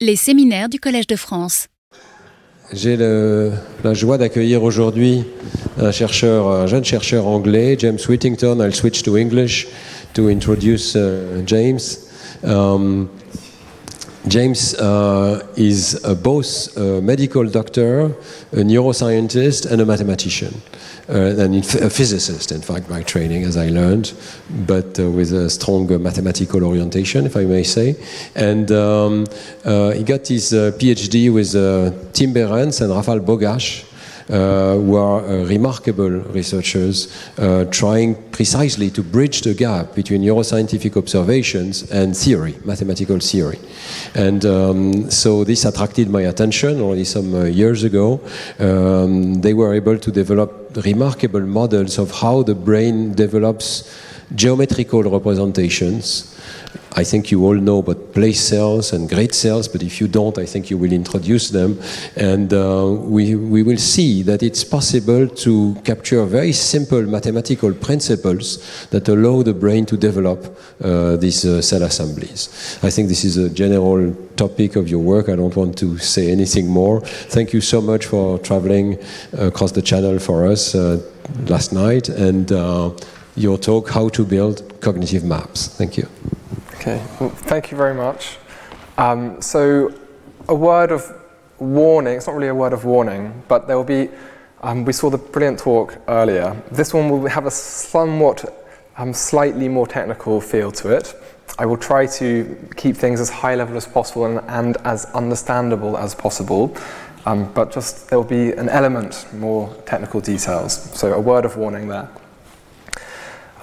Les séminaires du Collège de France. J'ai la joie d'accueillir aujourd'hui un chercheur, un jeune chercheur anglais, James Whittington. I'll switch to English to introduce uh, James. Um, James uh, is a both a medical doctor, a neuroscientist, and a mathematician, uh, and a physicist, in fact, by training, as I learned, but uh, with a strong uh, mathematical orientation, if I may say. And um, uh, he got his uh, PhD with uh, Tim Behrens and Rafal Bogacz, uh, who are uh, remarkable researchers uh, trying precisely to bridge the gap between neuroscientific observations and theory, mathematical theory. And um, so this attracted my attention already some uh, years ago. Um, they were able to develop remarkable models of how the brain develops geometrical representations. I think you all know about place cells and grid cells, but if you don't, I think you will introduce them. And uh, we, we will see that it's possible to capture very simple mathematical principles that allow the brain to develop uh, these uh, cell assemblies. I think this is a general topic of your work. I don't want to say anything more. Thank you so much for traveling across the channel for us uh, last night and uh, your talk, How to Build Cognitive Maps. Thank you. Okay, thank you very much. Um, so, a word of warning, it's not really a word of warning, but there will be, um, we saw the brilliant talk earlier. This one will have a somewhat, um, slightly more technical feel to it. I will try to keep things as high level as possible and, and as understandable as possible, um, but just there will be an element more technical details. So, a word of warning there.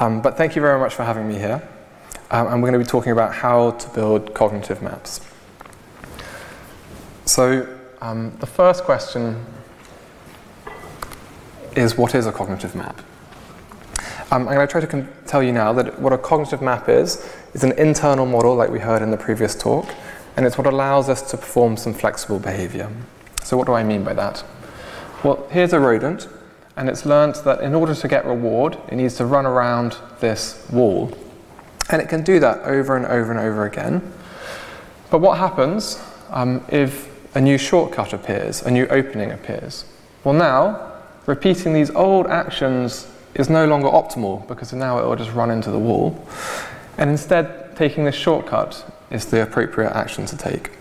Um, but thank you very much for having me here. Um, and we're going to be talking about how to build cognitive maps. So, um, the first question is what is a cognitive map? Um, I'm going to try to con- tell you now that what a cognitive map is, is an internal model, like we heard in the previous talk, and it's what allows us to perform some flexible behavior. So, what do I mean by that? Well, here's a rodent, and it's learnt that in order to get reward, it needs to run around this wall. And it can do that over and over and over again. But what happens um, if a new shortcut appears, a new opening appears? Well, now, repeating these old actions is no longer optimal because now it will just run into the wall. And instead, taking this shortcut is the appropriate action to take.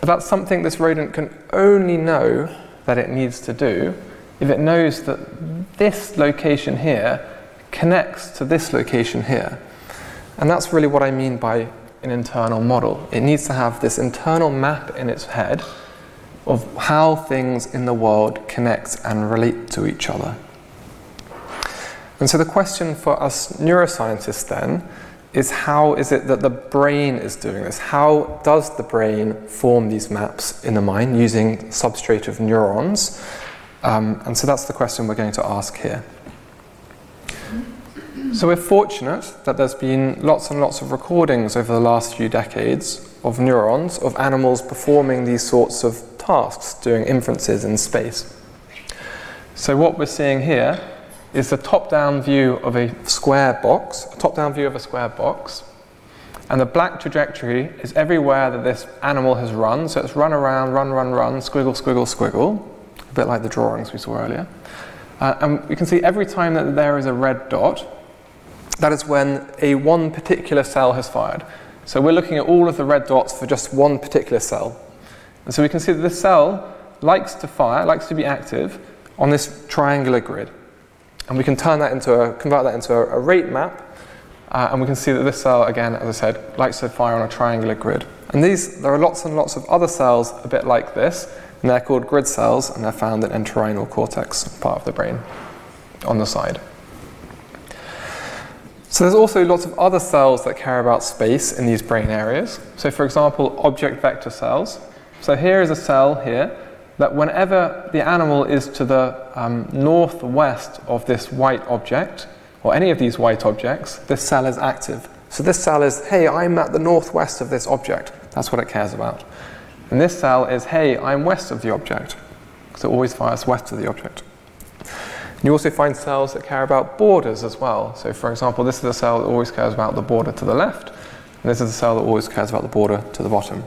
But that's something this rodent can only know that it needs to do if it knows that this location here connects to this location here. And that's really what I mean by an internal model. It needs to have this internal map in its head of how things in the world connect and relate to each other. And so the question for us neuroscientists then is how is it that the brain is doing this? How does the brain form these maps in the mind using substrate of neurons? Um, and so that's the question we're going to ask here. So we're fortunate that there's been lots and lots of recordings over the last few decades of neurons, of animals performing these sorts of tasks, doing inferences in space. So what we're seeing here is the top-down view of a square box, a top-down view of a square box, and the black trajectory is everywhere that this animal has run. So it's run around, run, run, run, squiggle, squiggle, squiggle, a bit like the drawings we saw earlier. Uh, and we can see every time that there is a red dot, that is when a one particular cell has fired. So we're looking at all of the red dots for just one particular cell. And so we can see that this cell likes to fire, likes to be active on this triangular grid. And we can turn that into a, convert that into a, a rate map. Uh, and we can see that this cell, again, as I said, likes to fire on a triangular grid. And these, there are lots and lots of other cells a bit like this, and they're called grid cells, and they're found in entorhinal cortex, part of the brain, on the side. So there's also lots of other cells that care about space in these brain areas. So for example, object vector cells. So here is a cell here that whenever the animal is to the um, northwest of this white object, or any of these white objects, this cell is active. So this cell is, hey, I'm at the northwest of this object. That's what it cares about. And this cell is, hey, I'm west of the object. Because it always fires west of the object. You also find cells that care about borders as well. So, for example, this is a cell that always cares about the border to the left, and this is a cell that always cares about the border to the bottom.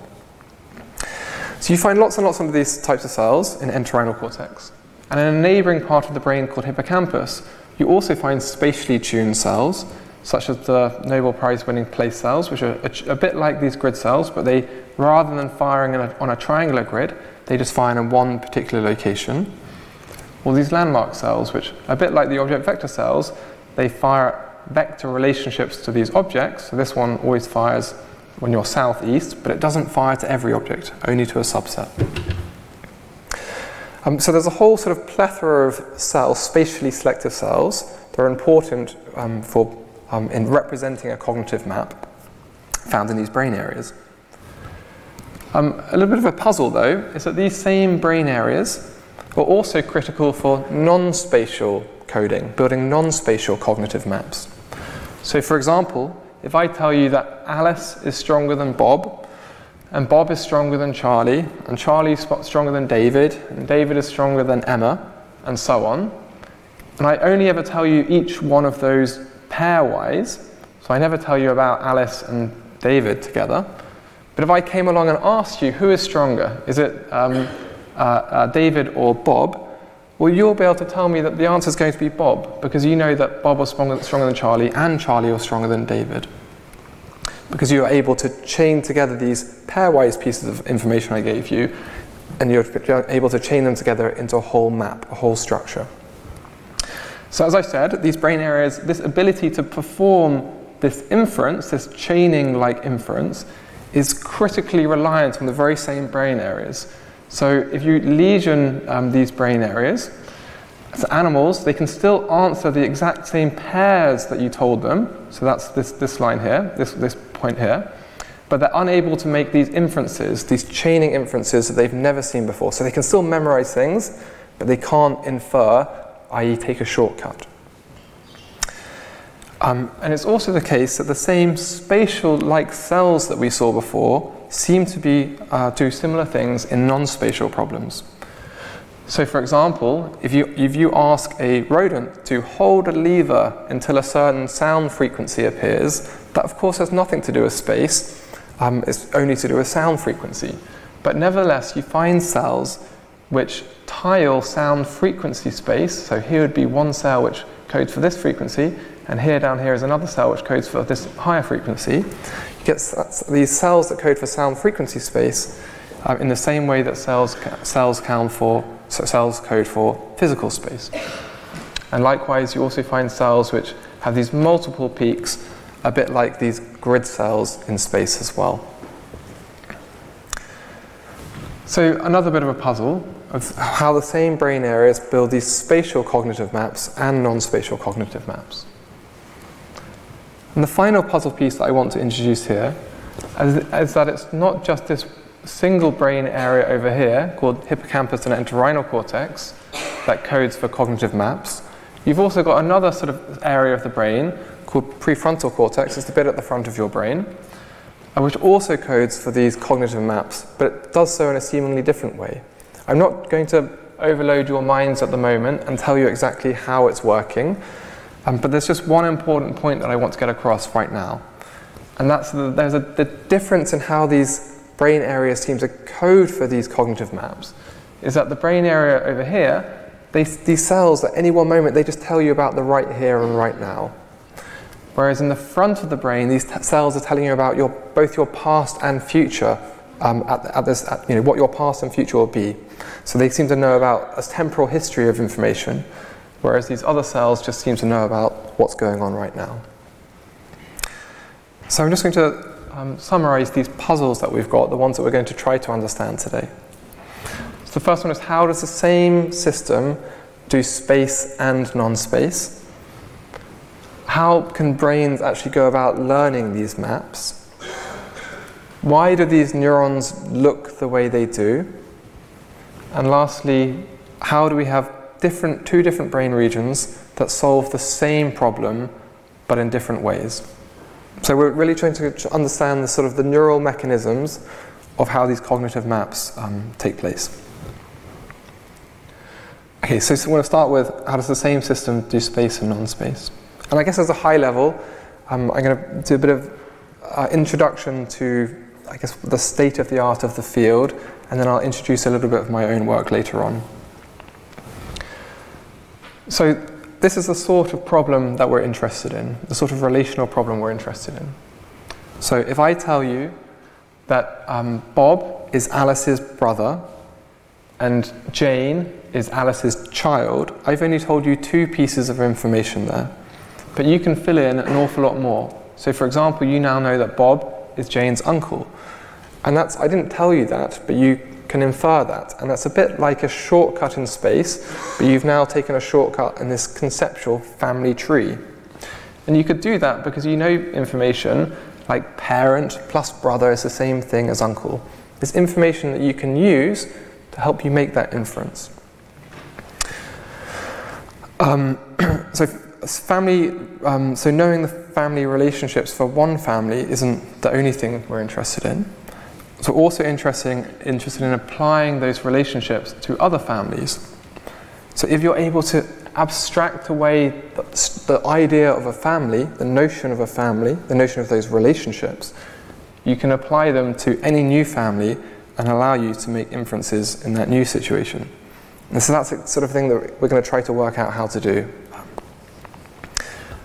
So you find lots and lots of these types of cells in entorhinal cortex. And in a neighboring part of the brain called hippocampus, you also find spatially tuned cells, such as the Nobel Prize winning place cells, which are a, a, bit like these grid cells, but they, rather than firing a, on a triangular grid, they just fire in one particular location. Or these landmark cells, which a bit like the object vector cells, they fire vector relationships to these objects. So this one always fires when you're southeast, but it doesn't fire to every object, only to a subset. Um, so there's a whole sort of plethora of cells, spatially selective cells, that are important um, for um, in representing a cognitive map found in these brain areas. Um, a little bit of a puzzle, though, is that these same brain areas are also critical for non-spatial coding, building non-spatial cognitive maps. So, for example, if I tell you that Alice is stronger than Bob, and Bob is stronger than Charlie, and Charlie is stronger than David, and David is stronger than Emma, and so on, and I only ever tell you each one of those pairwise, so I never tell you about Alice and David together. But if I came along and asked you who is stronger, is it um, uh, uh, David or Bob? Well, you'll be able to tell me that the answer is going to be Bob, because you know that Bob was stronger, stronger than Charlie and Charlie was stronger than David. Because you are able to chain together these pairwise pieces of information I gave you, and you're able to chain them together into a whole map, a whole structure. So, as I said, these brain areas, this ability to perform this inference, this chaining like inference, is critically reliant on the very same brain areas. So if you lesion um, these brain areas, as animals, they can still answer the exact same pairs that you told them. So that's this, this line here, this, this point here. But they're unable to make these inferences, these chaining inferences that they've never seen before. So they can still memorize things, but they can't infer, i.e., take a shortcut. Um, and it's also the case that the same spatial like cells that we saw before seem to be uh, do similar things in non-spatial problems. So, for example, if you, if you ask a rodent to hold a lever until a certain sound frequency appears, that of course has nothing to do with space, um, it's only to do with sound frequency. But nevertheless, you find cells which tile sound frequency space. So, here would be one cell which codes for this frequency, and here down here is another cell which codes for this higher frequency get these cells that code for sound frequency space um, in the same way that cells, cells, count for, cells code for physical space. And likewise, you also find cells which have these multiple peaks, a bit like these grid cells in space as well. So, another bit of a puzzle of how the same brain areas build these spatial cognitive maps and non spatial cognitive maps. And the final puzzle piece that I want to introduce here is, is that it's not just this single brain area over here called hippocampus and entorhinal cortex that codes for cognitive maps. You've also got another sort of area of the brain called prefrontal cortex, it's the bit at the front of your brain, uh, which also codes for these cognitive maps, but it does so in a seemingly different way. I'm not going to overload your minds at the moment and tell you exactly how it's working. Um, but there's just one important point that I want to get across right now. And that's that there's a the difference in how these brain areas seem to code for these cognitive maps. Is that the brain area over here, they, these cells at any one moment, they just tell you about the right here and right now. Whereas in the front of the brain, these t- cells are telling you about your, both your past and future, um, at, at this, at, you know, what your past and future will be. So they seem to know about a temporal history of information whereas these other cells just seem to know about what's going on right now. So I'm just going to um, summarize these puzzles that we've got, the ones that we're going to try to understand today. So the first one is how does the same system do space and non-space? How can brains actually go about learning these maps? Why do these neurons look the way they do? And lastly, how do we have different, two different brain regions that solve the same problem but in different ways. So we're really trying to understand the sort of the neural mechanisms of how these cognitive maps um, take place. Okay, so, so, we're going to start with how does the same system do space and non-space? And I guess as a high level, um, I'm going to do a bit of uh, introduction to, I guess, the state of the art of the field and then I'll introduce a little bit of my own work later on. So, this is the sort of problem that we're interested in, the sort of relational problem we're interested in. So, if I tell you that um, Bob is Alice's brother and Jane is Alice's child, I've only told you two pieces of information there. But you can fill in an awful lot more. So, for example, you now know that Bob is Jane's uncle. And that's, I didn't tell you that, but you can infer that. And that's a bit like a shortcut in space, but you've now taken a shortcut in this conceptual family tree. And you could do that because you know information like parent plus brother is the same thing as uncle. It's information that you can use to help you make that inference. Um, so family, um, so knowing the family relationships for one family isn't the only thing we're interested in. So also interesting, interested in applying those relationships to other families. So if you're able to abstract away the, the idea of a family, the notion of a family, the notion of those relationships, you can apply them to any new family and allow you to make inferences in that new situation. And so that's the sort of thing that we're going to try to work out how to do.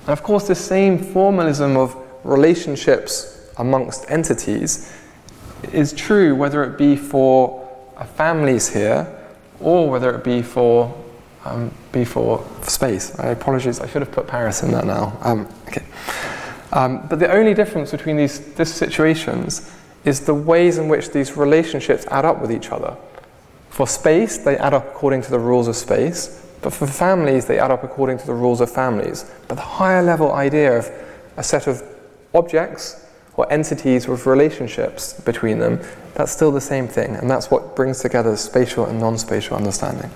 And of course, the same formalism of relationships amongst entities is true whether it be for families here or whether it be for um, be for space. I apologize, I should have put Paris in there now. Um, okay. Um, but the only difference between these, these situations is the ways in which these relationships add up with each other. For space, they add up according to the rules of space, but for families, they add up according to the rules of families. But the higher level idea of a set of objects or entities with relationships between them, that's still the same thing, and that's what brings together spatial and non spatial understanding.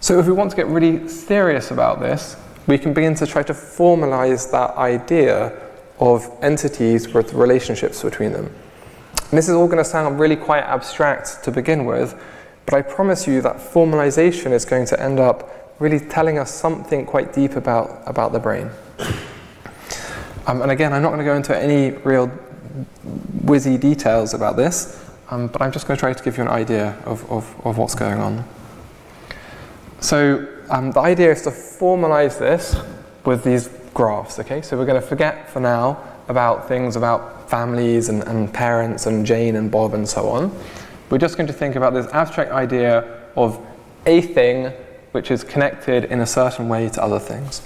So, if we want to get really serious about this, we can begin to try to formalize that idea of entities with relationships between them. And this is all going to sound really quite abstract to begin with, but I promise you that formalization is going to end up really telling us something quite deep about, about the brain. Um, and again, I'm not going to go into any real whizzy details about this, um, but I'm just going to try to give you an idea of, of, of what's going on. So um, the idea is to formalize this with these graphs, okay? So we're going to forget for now about things about families and, and parents and Jane and Bob and so on. We're just going to think about this abstract idea of a thing which is connected in a certain way to other things.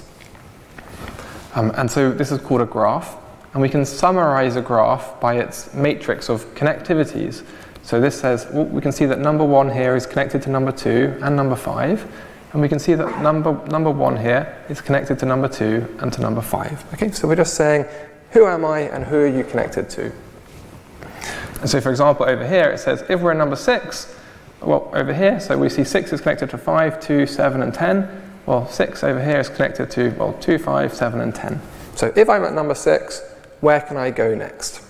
Um, and so this is called a graph. And we can summarize a graph by its matrix of connectivities. So this says, well, we can see that number one here is connected to number two and number five. And we can see that number, number one here is connected to number two and to number five. Okay, so we're just saying, who am I and who are you connected to? And so, for example, over here it says if we're in number six, well, over here, so we see six is connected to five, two, seven, and 10. Well, six over here is connected to, well, two, five, seven, and 10. So if I'm at number six, where can I go next?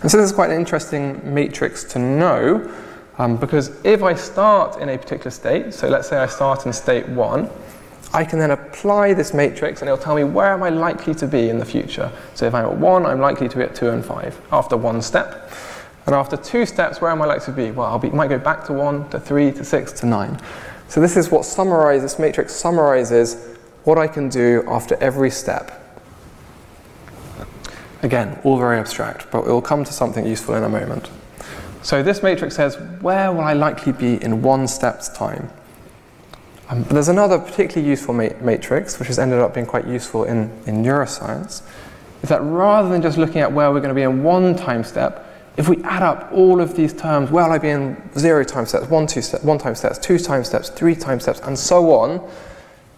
And so this is quite an interesting matrix to know um, because if I start in a particular state, so let's say I start in state one, I can then apply this matrix and it'll tell me where am I likely to be in the future. So if I'm at one, I'm likely to be at two and five after one step. And after two steps, where am I likely to be? Well, I might go back to one, to three, to six, to nine. So this is what summarizes, this matrix summarizes what I can do after every step. Again, all very abstract, but we'll come to something useful in a moment. So this matrix says, where will I likely be in one step's time? Um, there's another particularly useful ma- matrix, which has ended up being quite useful in, in neuroscience, is that rather than just looking at where we're going to be in one time step, if we add up all of these terms, where will I be in zero time steps, one, two step, one time steps, two time steps, three time steps, and so on,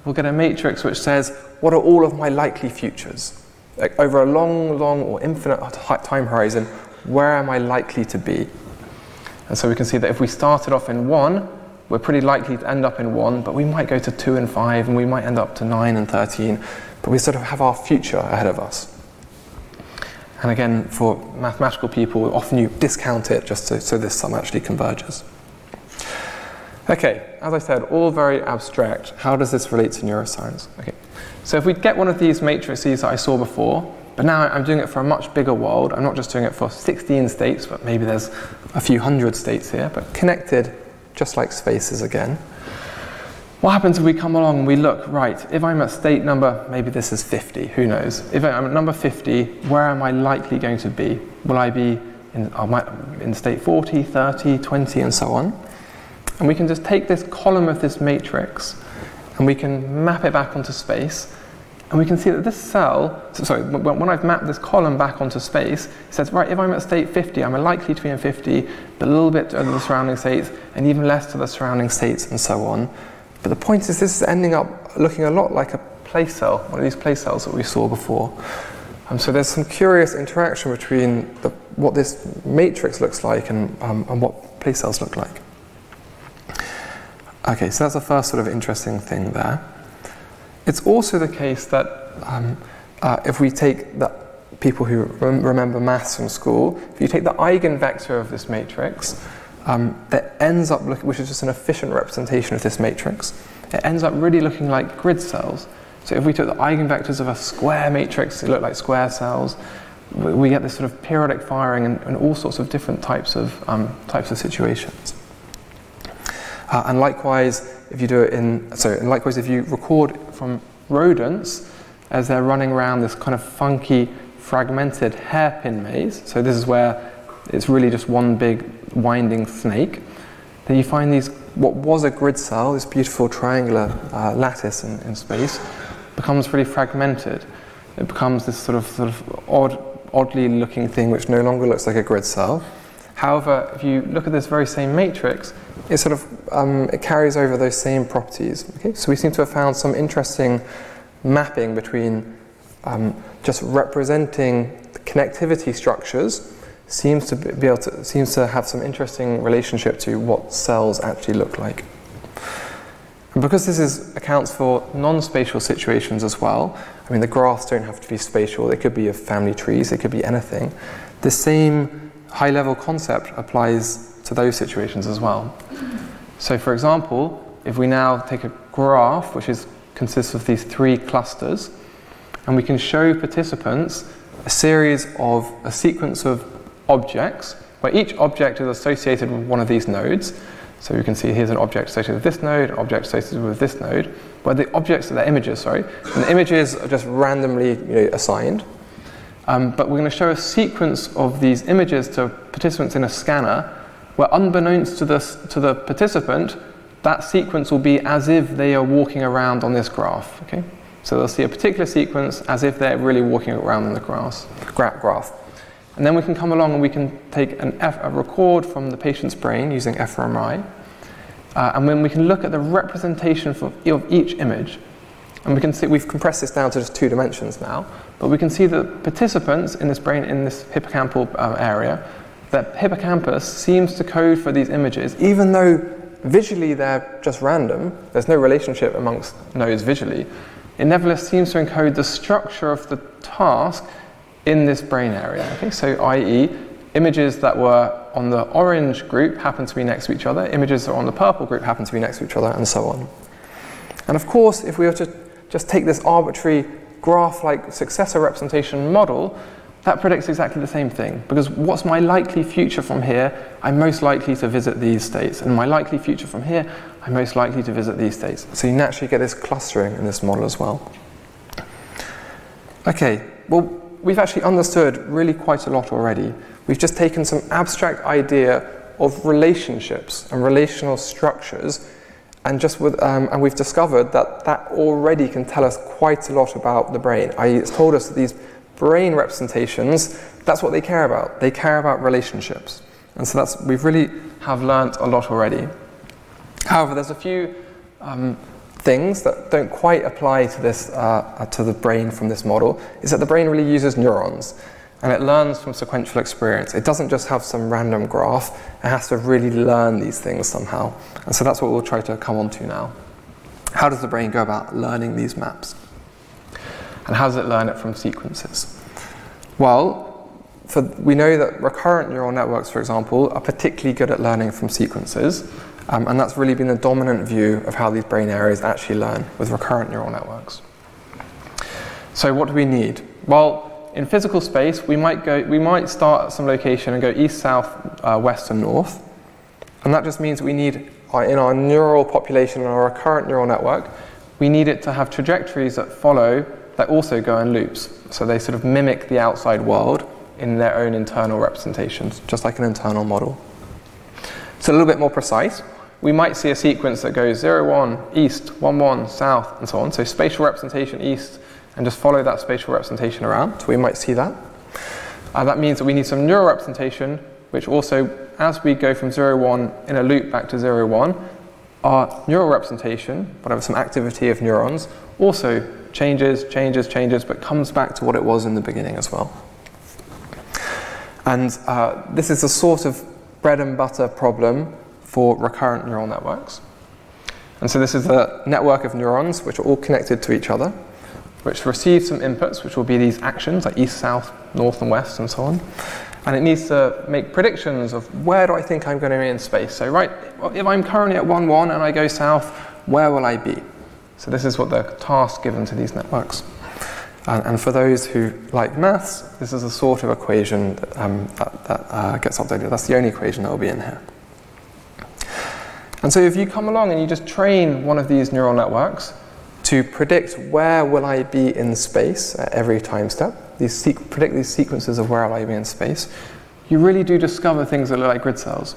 we'll get a matrix which says, what are all of my likely futures? like over a long, long or infinite time horizon, where am I likely to be? And so we can see that if we started off in one, we're pretty likely to end up in one, but we might go to two and five, and we might end up to nine and 13, but we sort of have our future ahead of us. And again, for mathematical people, often you discount it just so, so this sum actually converges. Okay, as I said, all very abstract. How does this relate to neuroscience? Okay, so if we get one of these matrices that I saw before, But now I'm doing it for a much bigger world. I'm not just doing it for 16 states, but maybe there's a few hundred states here, but connected just like spaces again. What happens if we come along and we look, right, if I'm at state number, maybe this is 50, who knows? If I'm at number 50, where am I likely going to be? Will I be in, uh, in state 40, 30, 20, and so on? And we can just take this column of this matrix and we can map it back onto space. And we can see that this cell, so sorry, when I've mapped this column back onto space, it says, right, if I'm at state 50, I'm likely to be in 50, but a little bit to the surrounding states, and even less to the surrounding states, and so on. But the point is, this is ending up looking a lot like a place cell, one of these place cells that we saw before. Um, so there's some curious interaction between the, what this matrix looks like and, um, and what place cells look like. Okay, so that's the first sort of interesting thing there. It's also the case that um, uh, if we take the people who rem- remember maths from school, if you take the eigenvector of this matrix, um, that ends up looking, which is just an efficient representation of this matrix, it ends up really looking like grid cells. So if we took the eigenvectors of a square matrix, it looked like square cells. We get this sort of periodic firing and, in all sorts of different types of um, types of situations. Uh, and likewise, if you do it in, so and likewise, if you record from rodents as they're running around this kind of funky, fragmented hairpin maze. So this is where it's really just one big winding snake. Then you find these, what was a grid cell, this beautiful triangular uh, lattice in, in, space, becomes really fragmented. It becomes this sort of, sort of odd, oddly looking thing which no longer looks like a grid cell. However, if you look at this very same matrix, it sort of um, it carries over those same properties. Okay? So we seem to have found some interesting mapping between um, just representing connectivity structures seems to be able to seems to have some interesting relationship to what cells actually look like. And because this is, accounts for non-spatial situations as well, I mean the graphs don't have to be spatial, they could be of family trees, they could be anything. The same high-level concept applies to those situations as well. So for example, if we now take a graph which is, consists of these three clusters, and we can show participants a series of a sequence of objects, where each object is associated with one of these nodes. So you can see here's an object associated with this node, an object associated with this node, where the objects are the images, sorry, and the images are just randomly you know, assigned. Um, but we're going to show a sequence of these images to participants in a scanner, where unbeknownst to the, to the participant, that sequence will be as if they are walking around on this graph. Okay? So they'll see a particular sequence as if they're really walking around on the grass, graph. And then we can come along and we can take F, a record from the patient's brain using fMRI. Uh, and then we can look at the representation of, of each image. And we can see, we've compressed this down to just two dimensions now, but we can see that participants in this brain, in this hippocampal um, area, that hippocampus seems to code for these images, even though visually they're just random, there's no relationship amongst nodes visually, it nevertheless seems to encode the structure of the task in this brain area. Okay? So, i.e., images that were on the orange group happen to be next to each other, images that are on the purple group happen to be next to each other, and so on. And of course, if we were to just take this arbitrary graph like successor representation model, that predicts exactly the same thing. Because what's my likely future from here? I'm most likely to visit these states. And my likely future from here, I'm most likely to visit these states. So you naturally get this clustering in this model as well. Okay, well, we've actually understood really quite a lot already. We've just taken some abstract idea of relationships and relational structures, and just with, um, and we've discovered that that already can tell us quite a lot about the brain. I, it's told us that these brain representations, that's what they care about. They care about relationships, and so that's we've really have learnt a lot already. However, there's a few um, things that don't quite apply to this uh, to the brain from this model is that the brain really uses neurons and it learns from sequential experience. It doesn't just have some random graph, it has to really learn these things somehow. And so that's what we'll try to come on to now. How does the brain go about learning these maps? And how does it learn it from sequences? Well, for, we know that recurrent neural networks, for example, are particularly good at learning from sequences. Um, and that's really been the dominant view of how these brain areas actually learn with recurrent neural networks. So, what do we need? Well, in physical space, we might, go, we might start at some location and go east, south, uh, west, and north. And that just means we need, uh, in our neural population, in our recurrent neural network, we need it to have trajectories that follow that also go in loops. So they sort of mimic the outside world in their own internal representations, just like an internal model. So a little bit more precise, we might see a sequence that goes 0, 1, east, 1, 1, south, and so on. So spatial representation east, and just follow that spatial representation around. We might see that. Uh, that means that we need some neural representation, which also, as we go from 0, 1 in a loop back to 0, 1, our neural representation, whatever some activity of neurons, also changes, changes, changes, but comes back to what it was in the beginning as well. And uh, this is a sort of bread and butter problem for recurrent neural networks. And so this is a network of neurons which are all connected to each other, which receive some inputs, which will be these actions like east, south, north, and west, and so on. And it needs to make predictions of where do I think I'm going to be in space. So, right, if I'm currently at 1 1 and I go south, where will I be? So, this is what the task given to these networks. And, and for those who like maths, this is a sort of equation that, um, that, that uh, gets updated. That's the only equation that will be in here. And so if you come along and you just train one of these neural networks to predict where will I be in space at every time step, these sequ- predict these sequences of where will I be in space, you really do discover things that look like grid cells.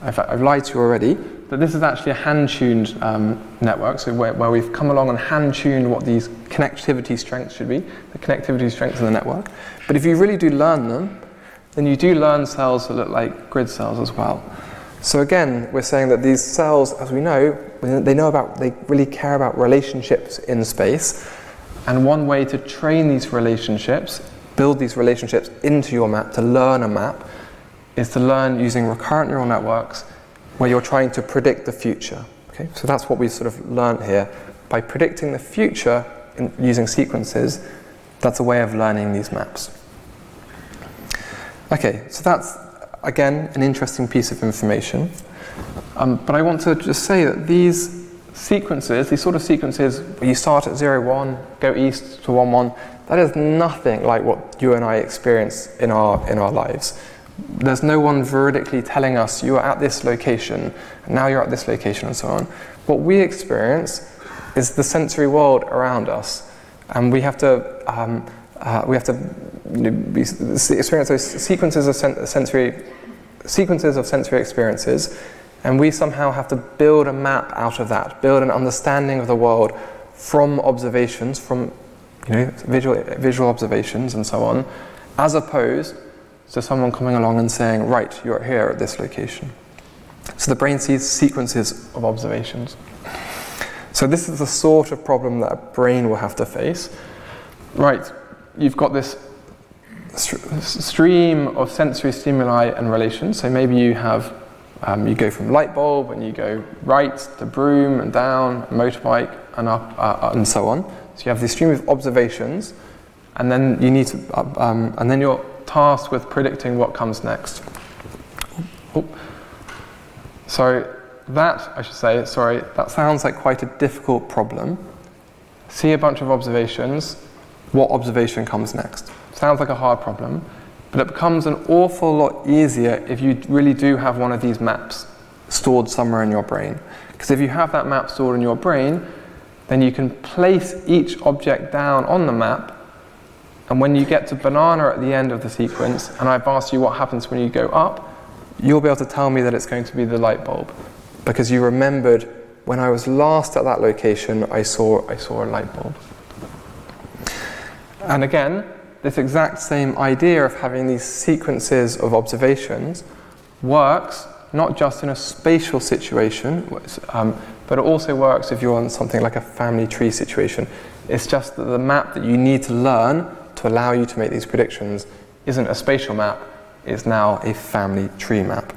Fact, I've lied to you already, that this is actually a hand-tuned um, network, so where, where we've come along and hand-tuned what these connectivity strengths should be, the connectivity strengths in the network. But if you really do learn them, then you do learn cells that look like grid cells as well. So again, we're saying that these cells, as we know, they know about, they really care about relationships in space. And one way to train these relationships, build these relationships into your map, to learn a map, is to learn using recurrent neural networks where you're trying to predict the future. Okay? So that's what we've sort of learned here. By predicting the future in, using sequences, that's a way of learning these maps. Okay, so that's again, an interesting piece of information. Um, but I want to just say that these sequences, these sort of sequences where you start at 0, 1, go east to 1, 1, that is nothing like what you and I experience in our, in our lives. There's no one veridically telling us you are at this location, and now you're at this location, and so on. What we experience is the sensory world around us, and we have to um, uh, we have to you know, experience those sequences of sen- sensory sequences of sensory experiences, and we somehow have to build a map out of that, build an understanding of the world from observations, from you know, visual, visual observations and so on, as opposed to someone coming along and saying, right, you're here at this location. So the brain sees sequences of observations. So this is the sort of problem that a brain will have to face. Right, you've got this stream of sensory stimuli and relations. So maybe you have um, you go from light bulb and you go right to broom and down, motorbike and up uh, and so on. So you have this stream of observations, and then you need to uh, um, and then you're tasked with predicting what comes next. Oh. So that I should say, sorry, that sounds like quite a difficult problem. See a bunch of observations what observation comes next. Sounds like a hard problem, but it becomes an awful lot easier if you really do have one of these maps stored somewhere in your brain. Because if you have that map stored in your brain, then you can place each object down on the map. And when you get to banana at the end of the sequence, and I've asked you what happens when you go up, you'll be able to tell me that it's going to be the light bulb. Because you remembered when I was last at that location, I saw, I saw a light bulb. And again, this exact same idea of having these sequences of observations works not just in a spatial situation, um, but it also works if you're on something like a family tree situation. It's just that the map that you need to learn to allow you to make these predictions isn't a spatial map, it's now a family tree map.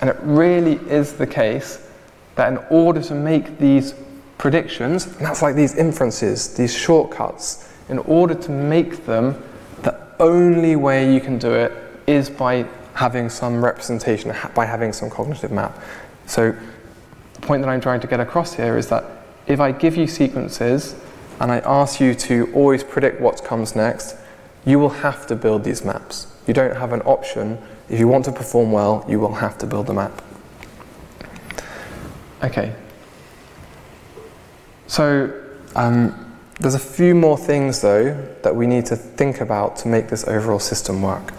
And it really is the case that in order to make these predictions, and that's like these inferences, these shortcuts, in order to make them, the only way you can do it is by having some representation, by having some cognitive map. So, the point that I'm trying to get across here is that if I give you sequences and I ask you to always predict what comes next, you will have to build these maps. You don't have an option. If you want to perform well, you will have to build the map. Okay. So, um, there's a few more things though that we need to think about to make this overall system work.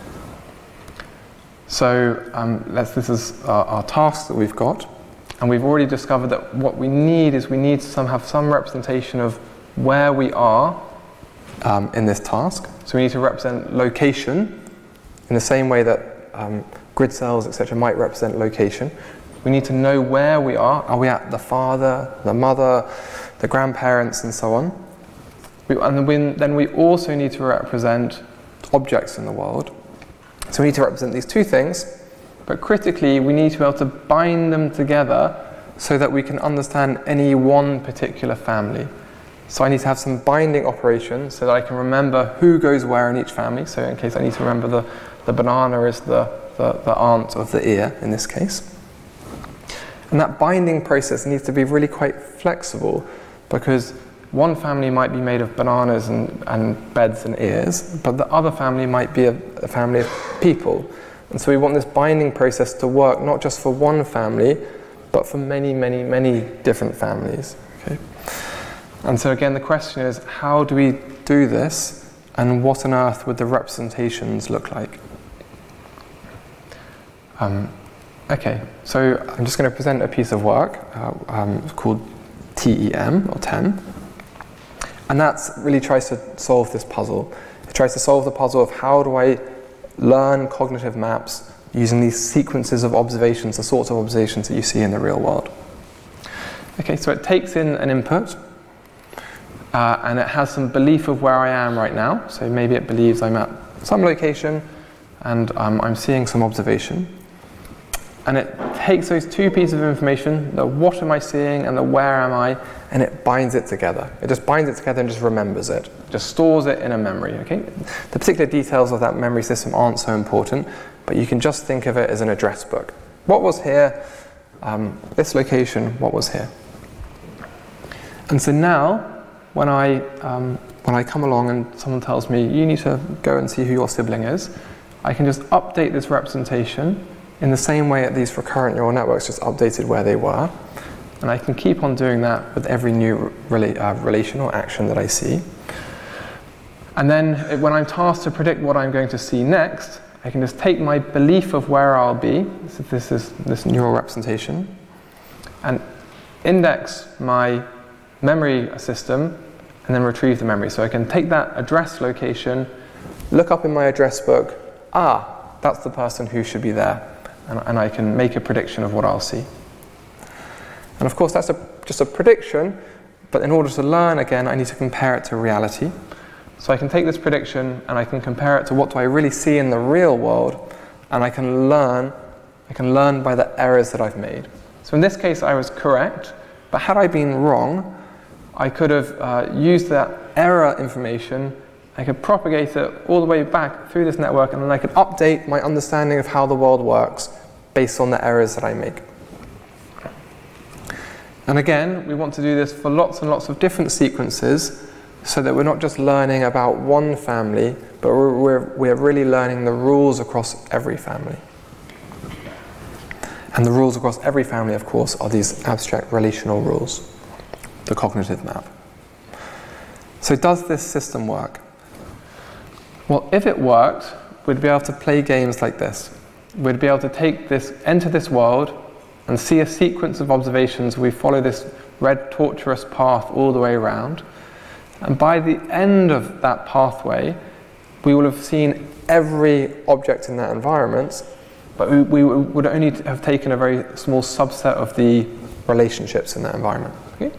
So, um, this is our, our task that we've got, and we've already discovered that what we need is we need to some, have some representation of where we are um, in this task. So, we need to represent location in the same way that um, grid cells, etc., might represent location. We need to know where we are. Are we at the father, the mother, the grandparents, and so on? We, and then we also need to represent objects in the world. So we need to represent these two things, but critically, we need to be able to bind them together so that we can understand any one particular family. So I need to have some binding operations so that I can remember who goes where in each family. So in case I need to remember the, the banana is the, the, the aunt of the ear in this case. And that binding process needs to be really quite flexible because one family might be made of bananas and, and beds and ears, but the other family might be a, a family of people. And so we want this binding process to work not just for one family, but for many, many, many different families. Okay? And so again, the question is how do we do this, and what on earth would the representations look like? Um, okay, so I'm just going to present a piece of work uh, um, called TEM or TEM. And that really tries to solve this puzzle. It tries to solve the puzzle of how do I learn cognitive maps using these sequences of observations, the sorts of observations that you see in the real world. Okay, so it takes in an input uh, and it has some belief of where I am right now. So maybe it believes I'm at some location and um, I'm seeing some observation. And it takes those two pieces of information, the what am I seeing and the where am I, and it binds it together. It just binds it together and just remembers it, just stores it in a memory. Okay, the particular details of that memory system aren't so important, but you can just think of it as an address book. What was here? Um, this location. What was here? And so now, when I um, when I come along and someone tells me you need to go and see who your sibling is, I can just update this representation in the same way that these recurrent neural networks just updated where they were. And I can keep on doing that with every new rela- uh, relational action that I see. And then when I'm tasked to predict what I'm going to see next, I can just take my belief of where I'll be, so this is this neural representation, and index my memory system and then retrieve the memory. So I can take that address location, look up in my address book, ah, that's the person who should be there and, and I can make a prediction of what I'll see. And of course, that's a, just a prediction, but in order to learn again, I need to compare it to reality. So I can take this prediction and I can compare it to what do I really see in the real world, and I can learn. I can learn by the errors that I've made. So in this case, I was correct, but had I been wrong, I could have uh, used that error information I could propagate it all the way back through this network and then I could update my understanding of how the world works based on the errors that I make. And again, we want to do this for lots and lots of different sequences so that we're not just learning about one family, but we're, we're, we're really learning the rules across every family. And the rules across every family, of course, are these abstract relational rules, the cognitive map. So, does this system work? Well, if it worked, we'd be able to play games like this. We'd be able to take this, enter this world, and see a sequence of observations. We follow this red tortuous path all the way around. And by the end of that pathway, we will have seen every object in that environment, but we, we would only have taken a very small subset of the relationships in that environment. Okay?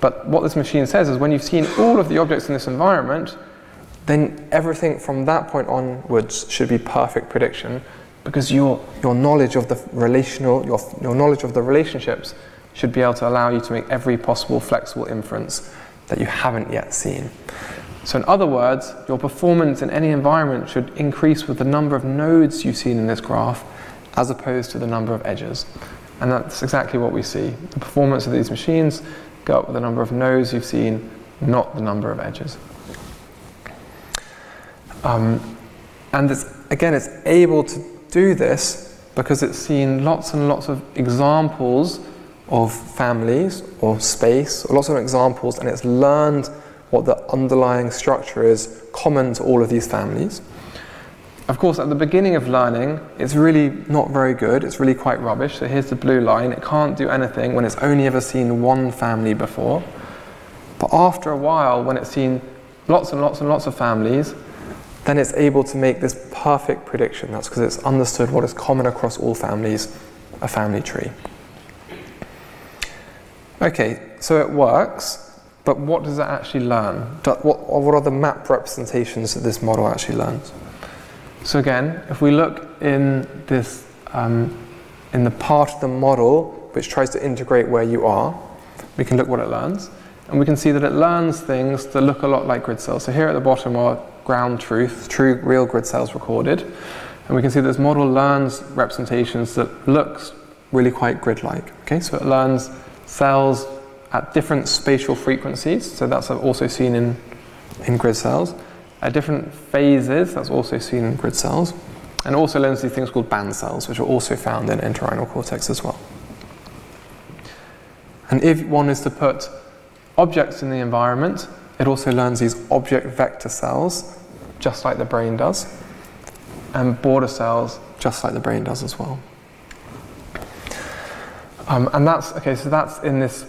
But what this machine says is when you've seen all of the objects in this environment, then everything from that point onwards should be perfect prediction because your, your knowledge of the relational, your, your knowledge of the relationships should be able to allow you to make every possible flexible inference that you haven't yet seen. So, in other words, your performance in any environment should increase with the number of nodes you've seen in this graph as opposed to the number of edges. And that's exactly what we see. The performance of these machines go up with the number of nodes you've seen, not the number of edges. Um, and it's, again, it's able to do this because it's seen lots and lots of examples of families or space, or lots of examples, and it's learned what the underlying structure is common to all of these families. Of course, at the beginning of learning, it's really not very good. It's really quite rubbish. So here's the blue line. It can't do anything when it's only ever seen one family before. But after a while, when it's seen lots and lots and lots of families, then it's able to make this perfect prediction. That's because it's understood what is common across all families, a family tree. Okay, so it works, but what does it actually learn? What, what are the map representations that this model actually learns? So again, if we look in this, um, in the part of the model which tries to integrate where you are, we can look what it learns. And we can see that it learns things that look a lot like grid cells. So here at the bottom are ground truth, true real grid cells recorded. And we can see this model learns representations that looks really quite grid-like. Okay, so it learns cells at different spatial frequencies. So that's also seen in, in grid cells at different phases, that's also seen in grid cells, and also learns these things called band cells, which are also found in entorhinal cortex as well. And if one is to put objects in the environment, it also learns these object vector cells, just like the brain does, and border cells, just like the brain does as well. Um, and that's, okay, so that's in this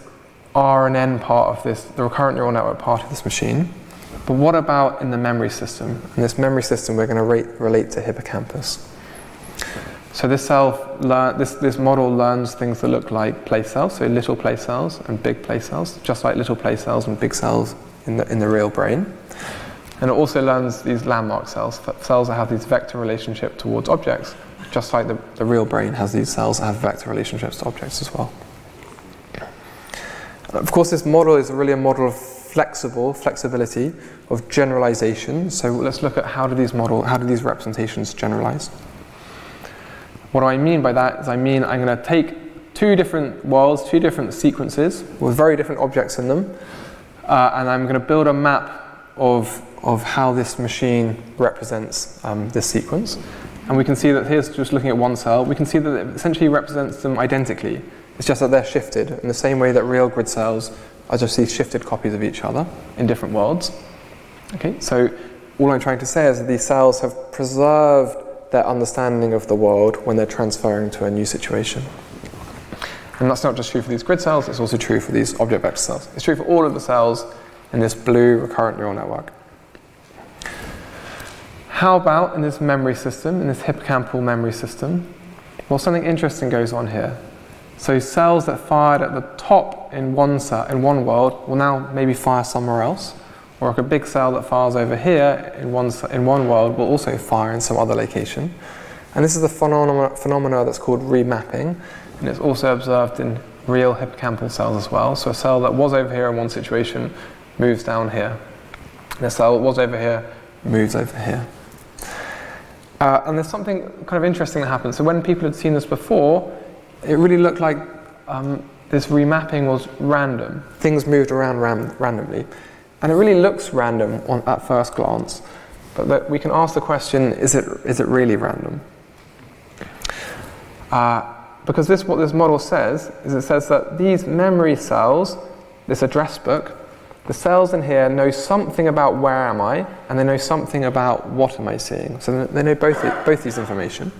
RNN part of this, the recurrent neural network part of this machine. But what about in the memory system? In this memory system, we're going to rate, relate to hippocampus. So this cell, learn, this, this model learns things that look like place cells, so little place cells and big place cells, just like little place cells and big cells in the, in the real brain. And it also learns these landmark cells, cells that have these vector relationship towards objects, just like the, the real brain has these cells that have vector relationships to objects as well. Of course, this model is really a model of flexible flexibility of generalization. So let's look at how do these model, how do these representations generalize? What do I mean by that is I mean I'm going to take two different worlds, two different sequences with very different objects in them, uh, and I'm going to build a map of, of how this machine represents um, this sequence. And we can see that here's just looking at one cell, we can see that it essentially represents them identically. It's just that they're shifted in the same way that real grid cells are just these shifted copies of each other in different worlds. Okay, so all I'm trying to say is that these cells have preserved their understanding of the world when they're transferring to a new situation. And that's not just true for these grid cells, it's also true for these object vector cells. It's true for all of the cells in this blue recurrent neural network. How about in this memory system, in this hippocampal memory system? Well, something interesting goes on here. So cells that fired at the top in one cell, in one world will now maybe fire somewhere else, or like a big cell that fires over here in one in one world will also fire in some other location. And this is the phenomena, phenomena that's called remapping, and it's also observed in real hippocampal cells as well. So a cell that was over here in one situation moves down here, and a cell that was over here moves over here. Uh, and there's something kind of interesting that happens. So when people had seen this before, it really looked like um, this remapping was random. Things moved around ram- randomly. And it really looks random on, at first glance, but we can ask the question is it, is it really random? Uh, because this, what this model says is it says that these memory cells, this address book, the cells in here know something about where am I, and they know something about what am I seeing. So they know both, both these information.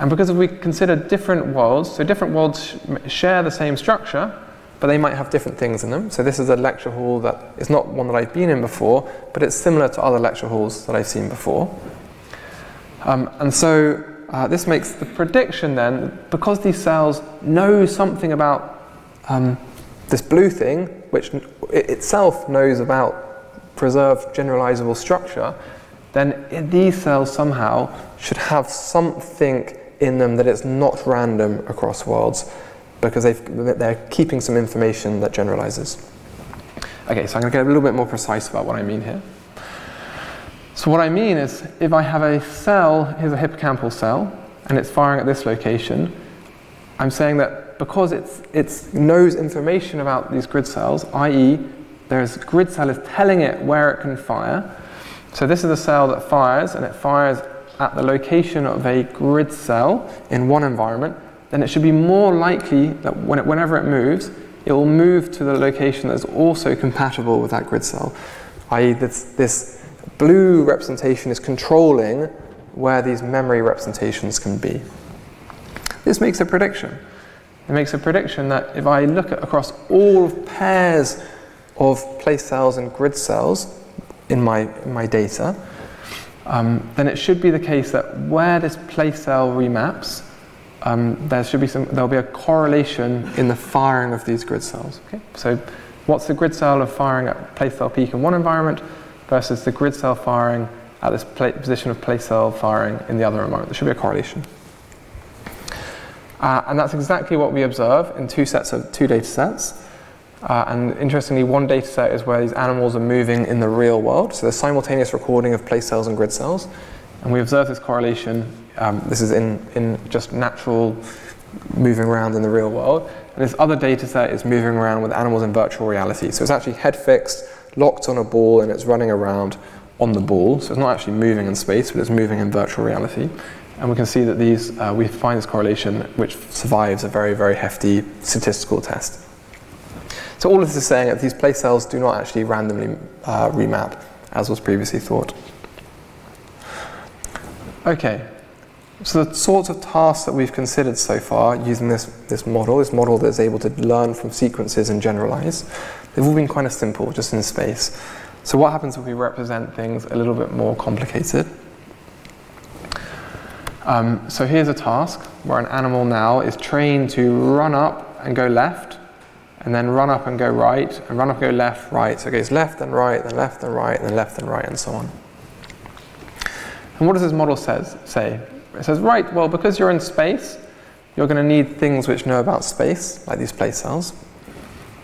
And because if we consider different worlds, so different worlds share the same structure, but they might have different things in them. So this is a lecture hall that is not one that I've been in before, but it's similar to other lecture halls that I've seen before. Um, and so uh, this makes the prediction then, because these cells know something about um, this blue thing, which it itself knows about preserved generalizable structure, then these cells somehow should have something in them that it's not random across worlds because they're keeping some information that generalizes. Okay, so I'm going to get a little bit more precise about what I mean here. So, what I mean is if I have a cell, here's a hippocampal cell, and it's firing at this location, I'm saying that because it's, it knows information about these grid cells, i.e., there's grid cell is telling it where it can fire, So this is a cell that fires, and it fires at the location of a grid cell in one environment, then it should be more likely that when it, whenever it moves, it will move to the location that is also compatible with that grid cell. I.e., this, this blue representation is controlling where these memory representations can be. This makes a prediction. It makes a prediction that if I look at across all pairs of place cells and grid cells in my, in my data, um, then it should be the case that where this place cell remaps, um, there should be some, there'll be a correlation in the firing of these grid cells. Okay? So, what's the grid cell of firing at place cell peak in one environment versus the grid cell firing at this position of place cell firing in the other environment? There should be a correlation. Uh, and that's exactly what we observe in two sets of two data sets. Uh, and interestingly, one data set is where these animals are moving in the real world. So there's simultaneous recording of place cells and grid cells. And we observe this correlation. Um, this is in, in just natural moving around in the real world. And this other data set is moving around with animals in virtual reality. So it's actually head fixed, locked on a ball, and it's running around on the ball. So it's not actually moving in space, but it's moving in virtual reality. And we can see that these, uh, we find this correlation which survives a very, very hefty statistical test. So all of this is saying that these place cells do not actually randomly uh, remap, as was previously thought. Okay, so the sorts of tasks that we've considered so far using this, this model, this model that's able to learn from sequences and generalize, they've all been kind of simple, just in space. So what happens if we represent things a little bit more complicated? Um, so here's a task where an animal now is trained to run up and go left, and then run up and go right, and run up and go left, right. So it goes left and right, then left and right, then left and right, and so on. And what does this model says, say? It says, right, well, because you're in space, you're going to need things which know about space, like these place cells.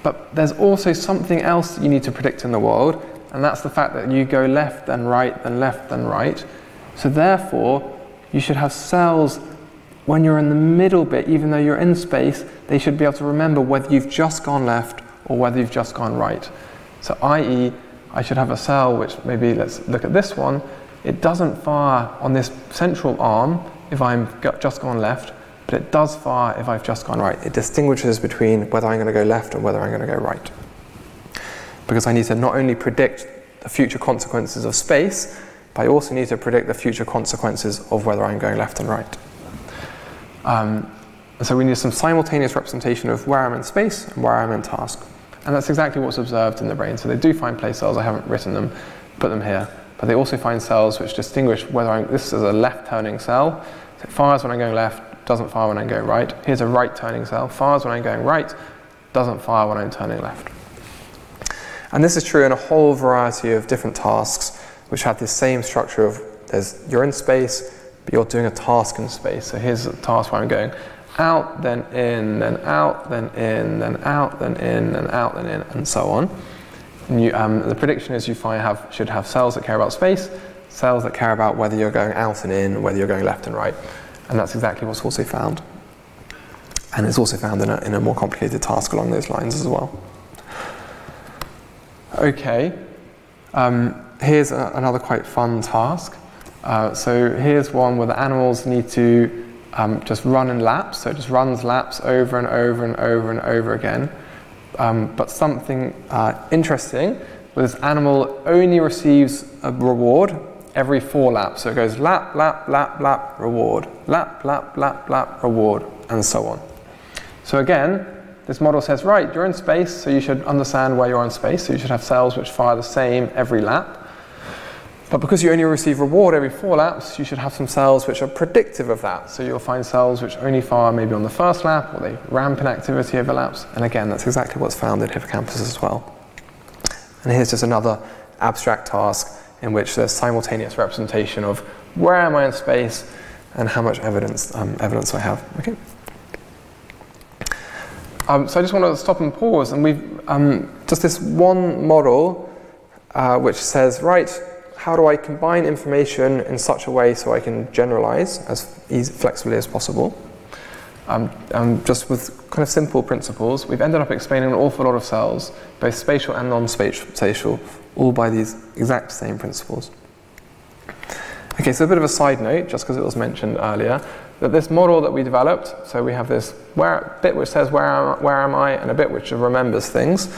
But there's also something else that you need to predict in the world, and that's the fact that you go left and right, then left and right. So therefore, you should have cells when you're in the middle bit, even though you're in space, they should be able to remember whether you've just gone left or whether you've just gone right. So, i.e., I should have a cell which maybe, let's look at this one, it doesn't fire on this central arm if I've just gone left, but it does fire if I've just gone right. It distinguishes between whether I'm going to go left and whether I'm going to go right. Because I need to not only predict the future consequences of space, but I also need to predict the future consequences of whether I'm going left and right. Um, so we need some simultaneous representation of where I'm in space and where I'm in task. And that's exactly what's observed in the brain. So they do find place cells, I haven't written them, put them here. But they also find cells which distinguish whether I'm, this is a left turning cell. So it fires when I'm going left, doesn't fire when I'm going right. Here's a right turning cell, fires when I'm going right, doesn't fire when I'm turning left. And this is true in a whole variety of different tasks which have this same structure of there's, you're in space, but you're doing a task in space. So here's a task where I'm going out, then in, then out, then in, then out, then in, then out, then in, and so on. And you, um, the prediction is you find have, should have cells that care about space, cells that care about whether you're going out and in, whether you're going left and right. And that's exactly what's also found. And it's also found in a, in a more complicated task along those lines as well. Okay. Um, here's a, another quite fun task. Uh, so here's one where the animals need to um, just run in laps. So it just runs laps over and over and over and over again. Um, but something uh, interesting was this animal only receives a reward every four laps. So it goes lap, lap, lap, lap, reward, lap, lap, lap, lap, reward, and so on. So again, this model says, right, you're in space, so you should understand where you're in space. So you should have cells which fire the same every lap. But because you only receive reward every four laps, you should have some cells which are predictive of that. So you'll find cells which only fire maybe on the first lap, or they ramp in activity over laps. And again, that's exactly what's found in hippocampus as well. And here's just another abstract task in which there's simultaneous representation of where am I in space and how much evidence um, evidence I have. Okay. Um, so I just want to stop and pause, and we've um, just this one model uh, which says, right, how do I combine information in such a way so I can generalize as easy, flexibly as possible? Um, um, just with kind of simple principles, we've ended up explaining an awful lot of cells, both spatial and non-spatial, all by these exact same principles. Okay, so a bit of a side note, just because it was mentioned earlier, that this model that we developed, so we have this where, bit which says where am, where am I, and a bit which remembers things,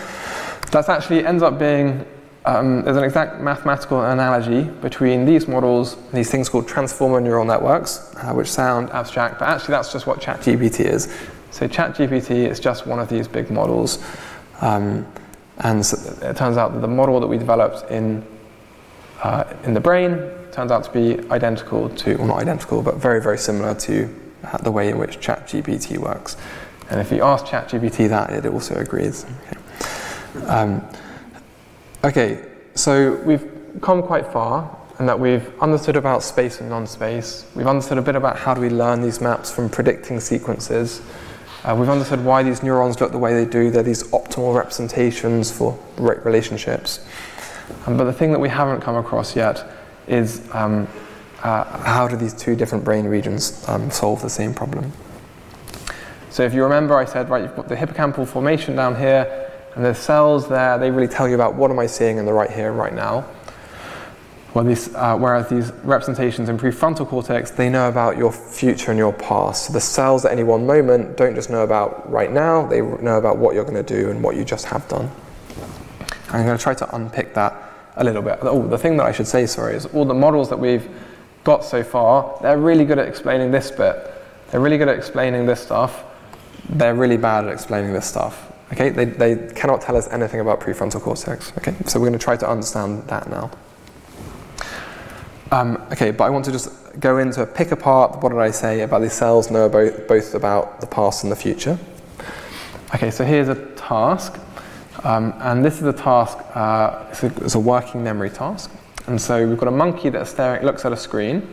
that actually ends up being um, there's an exact mathematical analogy between these models, these things called transformer neural networks, uh, which sound abstract, but actually that's just what ChatGPT is. So ChatGPT is just one of these big models. Um, and so it turns out that the model that we developed in, uh, in the brain turns out to be identical to, well not identical, but very, very similar to uh, the way in which ChatGPT works. And if you ask ChatGPT that, it also agrees. Okay. Um, Okay, so we've come quite far and that we've understood about space and non-space. We've understood a bit about how do we learn these maps from predicting sequences. Uh, we've understood why these neurons look the way they do. They're these optimal representations for relationships. Um, but the thing that we haven't come across yet is um, uh, how do these two different brain regions um, solve the same problem? So if you remember, I said, right, you've got the hippocampal formation down here, and the cells there, they really tell you about what am I seeing in the right here and right now. Well, these, uh, whereas these representations in prefrontal cortex, they know about your future and your past. So the cells at any one moment don't just know about right now, they know about what you're going to do and what you just have done. I'm going to try to unpick that a little bit. Oh, the thing that I should say, sorry, is all the models that we've got so far, they're really good at explaining this bit. They're really good at explaining this stuff. They're really bad at explaining this stuff. Okay, they, they cannot tell us anything about prefrontal cortex. Okay, so we're going to try to understand that now. Um, okay, but I want to just go into a pick apart what did I say about these cells know both, both about the past and the future. Okay, so here's a task, um, and this is a task, uh, it's, a, it's, a, working memory task. And so we've got a monkey that staring, looks at a screen,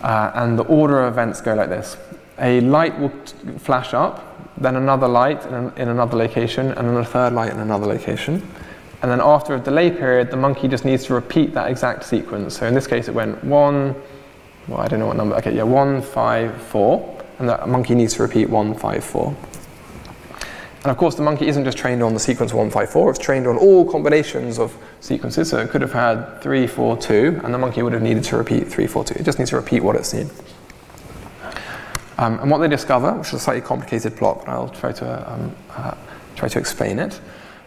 uh, and the order of events go like this. A light will t- flash up, then another light in, an, in another location, and then a third light in another location. And then after a delay period, the monkey just needs to repeat that exact sequence. So in this case, it went one, well, I don't know what number, okay, yeah, one, five, four. And the monkey needs to repeat one, five, four. And of course, the monkey isn't just trained on the sequence 154, it's trained on all combinations of sequences. So it could have had 3, 4, 2, and the monkey would have needed to repeat 3, 4, 2. It just needs to repeat what it's seen. Um, and what they discover, which is a slightly complicated plot, but I'll try to, um, uh, try to explain it,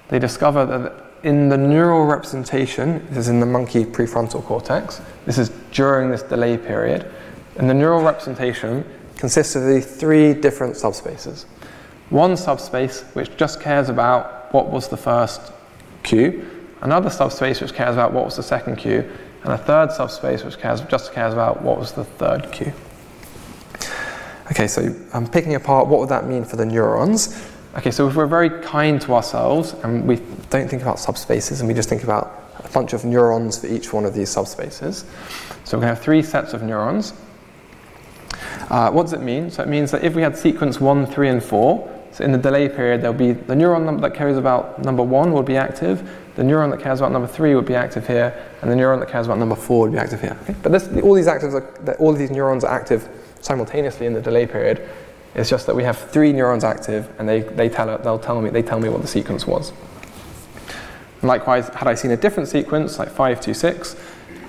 they discover that in the neural representation, this is in the monkey prefrontal cortex, this is during this delay period, and the neural representation consists of these three different subspaces. One subspace which just cares about what was the first cue, another subspace which cares about what was the second cue, and a third subspace which cares, just cares about what was the third cue. Okay, so I'm picking apart what would that mean for the neurons. Okay, so if we're very kind to ourselves and we don't think about subspaces and we just think about a bunch of neurons for each one of these subspaces. So to have three sets of neurons. Uh, what does it mean? So it means that if we had sequence 1, 3, and 4, so in the delay period, there'll be the neuron that cares about number 1 would be active, the neuron that cares about number 3 would be active here, and the neuron that cares about number 4 would be active here. Okay? But this, all, these actives are, all of these neurons are active simultaneously in the delay period. It's just that we have three neurons active, and they, they tell they'll tell me they tell me what the sequence was. And likewise, had I seen a different sequence like five two six,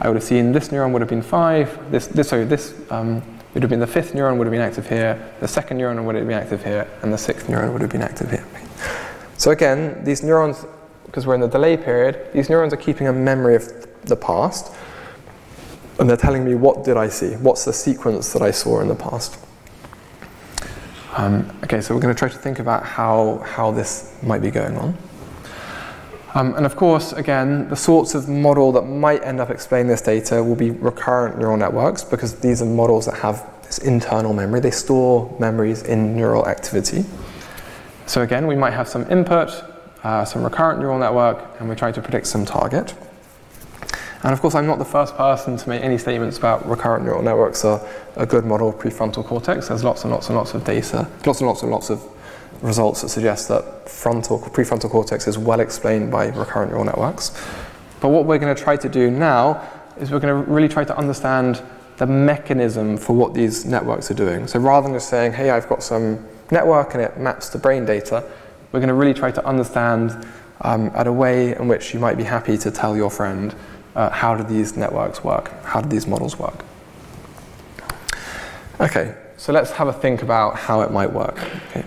I would have seen this neuron would have been five. This this sorry this um, would have been the fifth neuron would have been active here. The second neuron would have been active here, and the sixth neuron would have been active here. So again, these neurons, because we're in the delay period, these neurons are keeping a memory of the past and they're telling me what did I see? What's the sequence that I saw in the past? Um, okay, so we're going to try to think about how, how this might be going on. Um, and of course, again, the sorts of model that might end up explaining this data will be recurrent neural networks because these are models that have this internal memory. They store memories in neural activity. So again, we might have some input, uh, some recurrent neural network, and we try to predict some target. And of course, I'm not the first person to make any statements about recurrent neural networks are a good model of prefrontal cortex. There's lots and lots and lots of data, lots and lots and lots of results that suggest that frontal, prefrontal cortex is well explained by recurrent neural networks. But what we're going to try to do now is we're going to really try to understand the mechanism for what these networks are doing. So rather than just saying, hey, I've got some network and it maps to brain data, we're going to really try to understand um, at a way in which you might be happy to tell your friend uh, how do these networks work? How do these models work? Okay, so let's have a think about how it might work. Okay.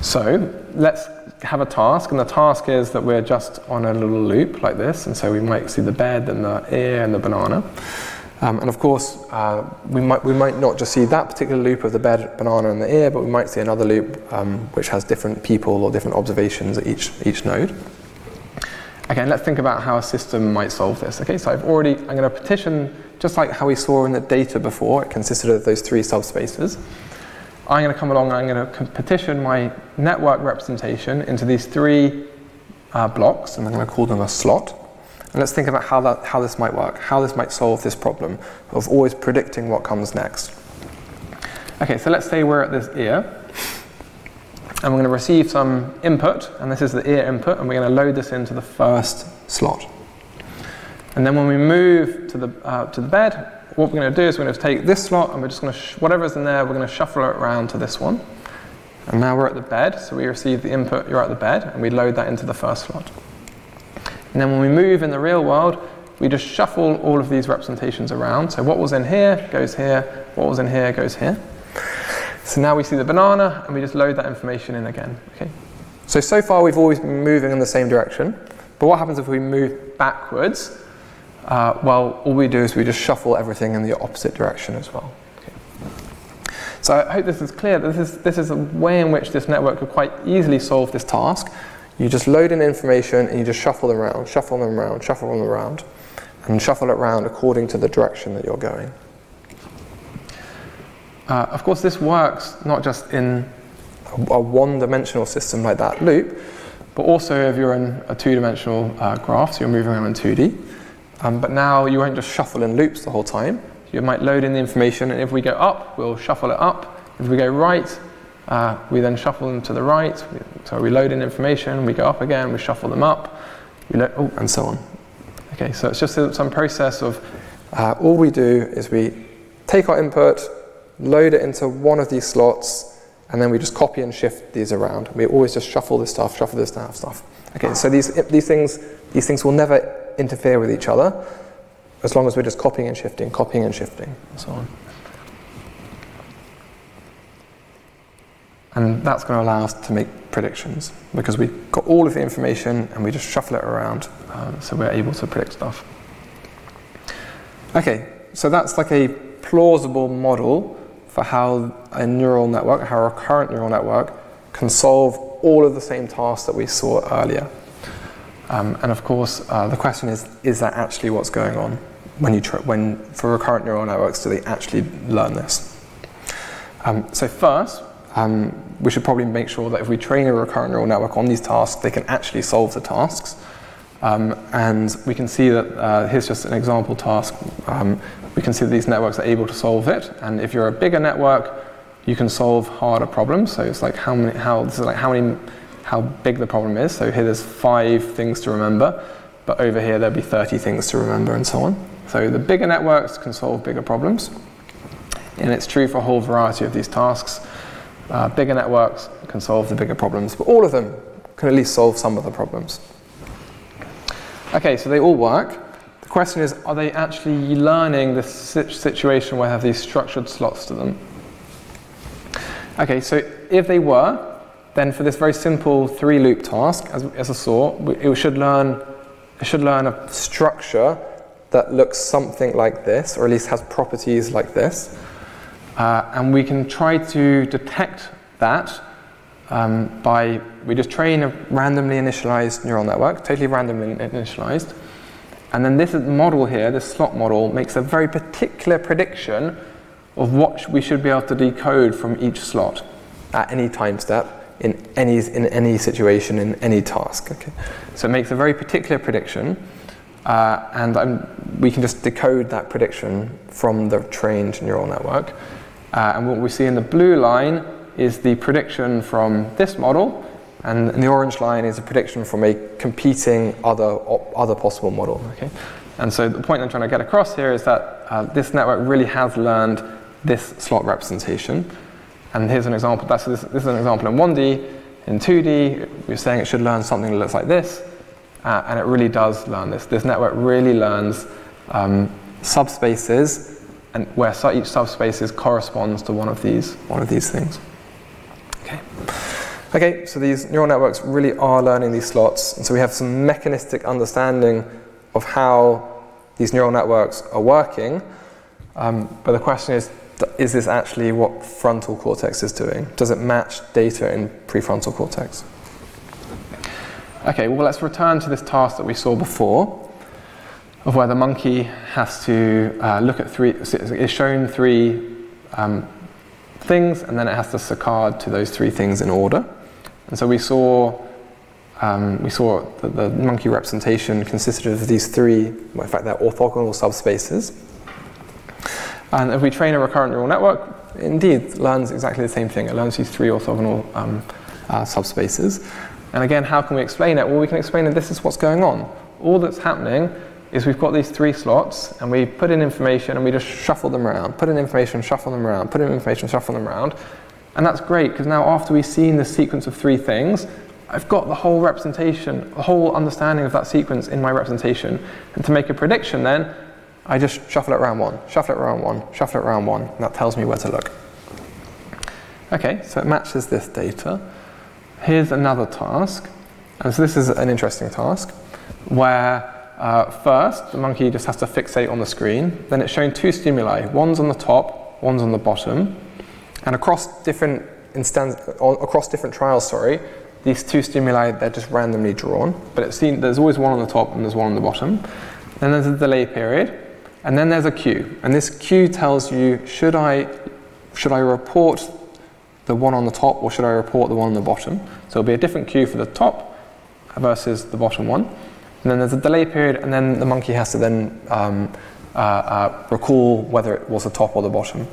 So let's have a task, and the task is that we're just on a little loop like this, and so we might see the bed and the ear and the banana. Um, and of course, uh, we, might, we might not just see that particular loop of the bed, banana, and the ear, but we might see another loop um, which has different people or different observations at each, each node. Again, let's think about how a system might solve this. Okay, so I've already, I'm going to partition, just like how we saw in the data before, it consisted of those three subspaces. I'm going to come along and I'm going to partition my network representation into these three uh, blocks, and I'm going to call them a slot. And let's think about how, that, how this might work, how this might solve this problem of always predicting what comes next. Okay, so let's say we're at this ear, and we're going to receive some input, and this is the ear input, and we're going to load this into the first slot. And then when we move to the, uh, to the bed, what we're going to do is we're going to take this slot, and we're just going to, sh- whatever's in there, we're going to shuffle it around to this one. And now we're at the bed, so we receive the input, you're at the bed, and we load that into the first slot. And then when we move in the real world, we just shuffle all of these representations around. So what was in here goes here, what was in here goes here. So now we see the banana and we just load that information in again. Okay. So so far we've always been moving in the same direction, but what happens if we move backwards? Uh, well, all we do is we just shuffle everything in the opposite direction as well. Okay. So I hope this is clear. This is this is a way in which this network could quite easily solve this task. You just load in information and you just shuffle them around, shuffle them around, shuffle them around, and shuffle it around according to the direction that you're going. Uh, of course, this works not just in a, a one-dimensional system like that loop, but also if you're in a two-dimensional uh, graph, so you're moving around in 2D. Um, but now you won't just shuffle in loops the whole time. You might load in the information, and if we go up, we'll shuffle it up. If we go right, uh, we then shuffle them to the right. So we load in information, we go up again, we shuffle them up, lo- oh, and so on. Okay, so it's just some process of uh, all we do is we take our input, load it into one of these slots, and then we just copy and shift these around. We always just shuffle this stuff, shuffle this stuff, stuff. Okay, so these, these, things, these things will never interfere with each other as long as we're just copying and shifting, copying and shifting, and so on. And that's going to allow us to make predictions because we've got all of the information and we just shuffle it around um, so we're able to predict stuff. Okay, so that's like a plausible model for how a neural network, how a recurrent neural network, can solve all of the same tasks that we saw earlier. Um, and of course, uh, the question is: Is that actually what's going on when you when for recurrent neural networks do they actually learn this? Um, so first, um, we should probably make sure that if we train a recurrent neural network on these tasks, they can actually solve the tasks. Um, and we can see that uh, here's just an example task. We can see that these networks are able to solve it. And if you're a bigger network, you can solve harder problems. So it's like how many, how this is like how many, how big the problem is. So here there's five things to remember, but over here there'll be 30 things to remember, and so on. So the bigger networks can solve bigger problems, and it's true for a whole variety of these tasks. Uh, bigger networks can solve the bigger problems, but all of them can at least solve some of the problems. Okay, so they all work. The question is, are they actually learning this situation where they have these structured slots to them? Okay, so if they were, then for this very simple three loop task, as, as I saw, it should learn, it should learn a structure that looks something like this, or at least has properties like this. Uh, and we can try to detect that um, by, we just train a randomly initialized neural network, totally randomly initialized. And then this model here, this slot model, makes a very particular prediction of what we should be able to decode from each slot at any time step in any, in any situation, in any task. Okay? So it makes a very particular prediction, uh, and I'm, we can just decode that prediction from the trained neural network. Uh, and what we see in the blue line is the prediction from this model, and the orange line is a prediction from a competing other, other possible model. Okay? And so the point I'm trying to get across here is that uh, this network really has learned this slot representation. And here's an example. That's, this, this is an example in 1D. In 2D, we're saying it should learn something that looks like this. uh, and it really does learn this. This network really learns um, subspaces and where each subspace corresponds to one of these one of these things. Okay. Okay, so these neural networks really are learning these slots, and so we have some mechanistic understanding of how these neural networks are working. Um, but the question is, is this actually what frontal cortex is doing? Does it match data in prefrontal cortex? Okay, well, let's return to this task that we saw before of where the monkey has to uh, look at three, is shown three um, things, and then it has to saccade to those three things in order. And so we saw, um, we saw that the monkey representation consisted of these three, well, in fact, they're orthogonal subspaces. And if we train a recurrent neural network, indeed learns exactly the same thing. It learns these three orthogonal um, uh, subspaces. And again, how can we explain it? Well, we can explain that this is what's going on. All that's happening is we've got these three slots and we put in information and we just shuffle them around, put in information, shuffle them around, put in information, shuffle them around. And that's great because now after we've seen the sequence of three things, I've got the whole representation, the whole understanding of that sequence in my representation. And to make a prediction then, I just shuffle it around one, shuffle it around one, shuffle it around one, and that tells me where to look. Okay, so it matches this data. Here's another task. And so this is an interesting task where uh, first the monkey just has to fixate on the screen. Then it's showing two stimuli. One's on the top, one's on the bottom. And across different across different trials, sorry, these two stimuli they're just randomly drawn. But there's always one on the top and there's one on the bottom. Then there's a delay period, and then there's a cue. And this cue tells you should I should I report the one on the top or should I report the one on the bottom? So it'll be a different cue for the top versus the bottom one. And then there's a delay period, and then the monkey has to then um, uh, uh, recall whether it was the top or the bottom.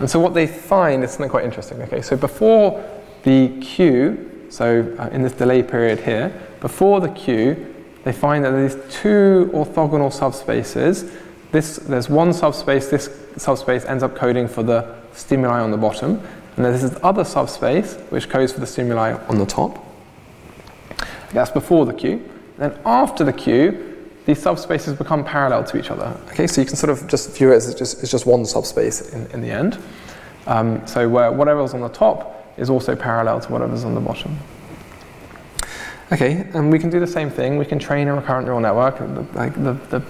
And so what they find is something quite interesting. Okay, so before the cue, so uh, in this delay period here, before the cue, they find that there's two orthogonal subspaces. This, there's one subspace, this subspace ends up coding for the stimuli on the bottom, and there's this other subspace which codes for the stimuli on the top. That's before the cue. Then after the cue, these subspaces become parallel to each other. Okay, so you can sort of just view it as just, it's just one subspace in, in the end. Um, so where whatever's on the top is also parallel to whatever's on the bottom. Okay, and we can do the same thing. We can train a recurrent neural network. The, like the, the,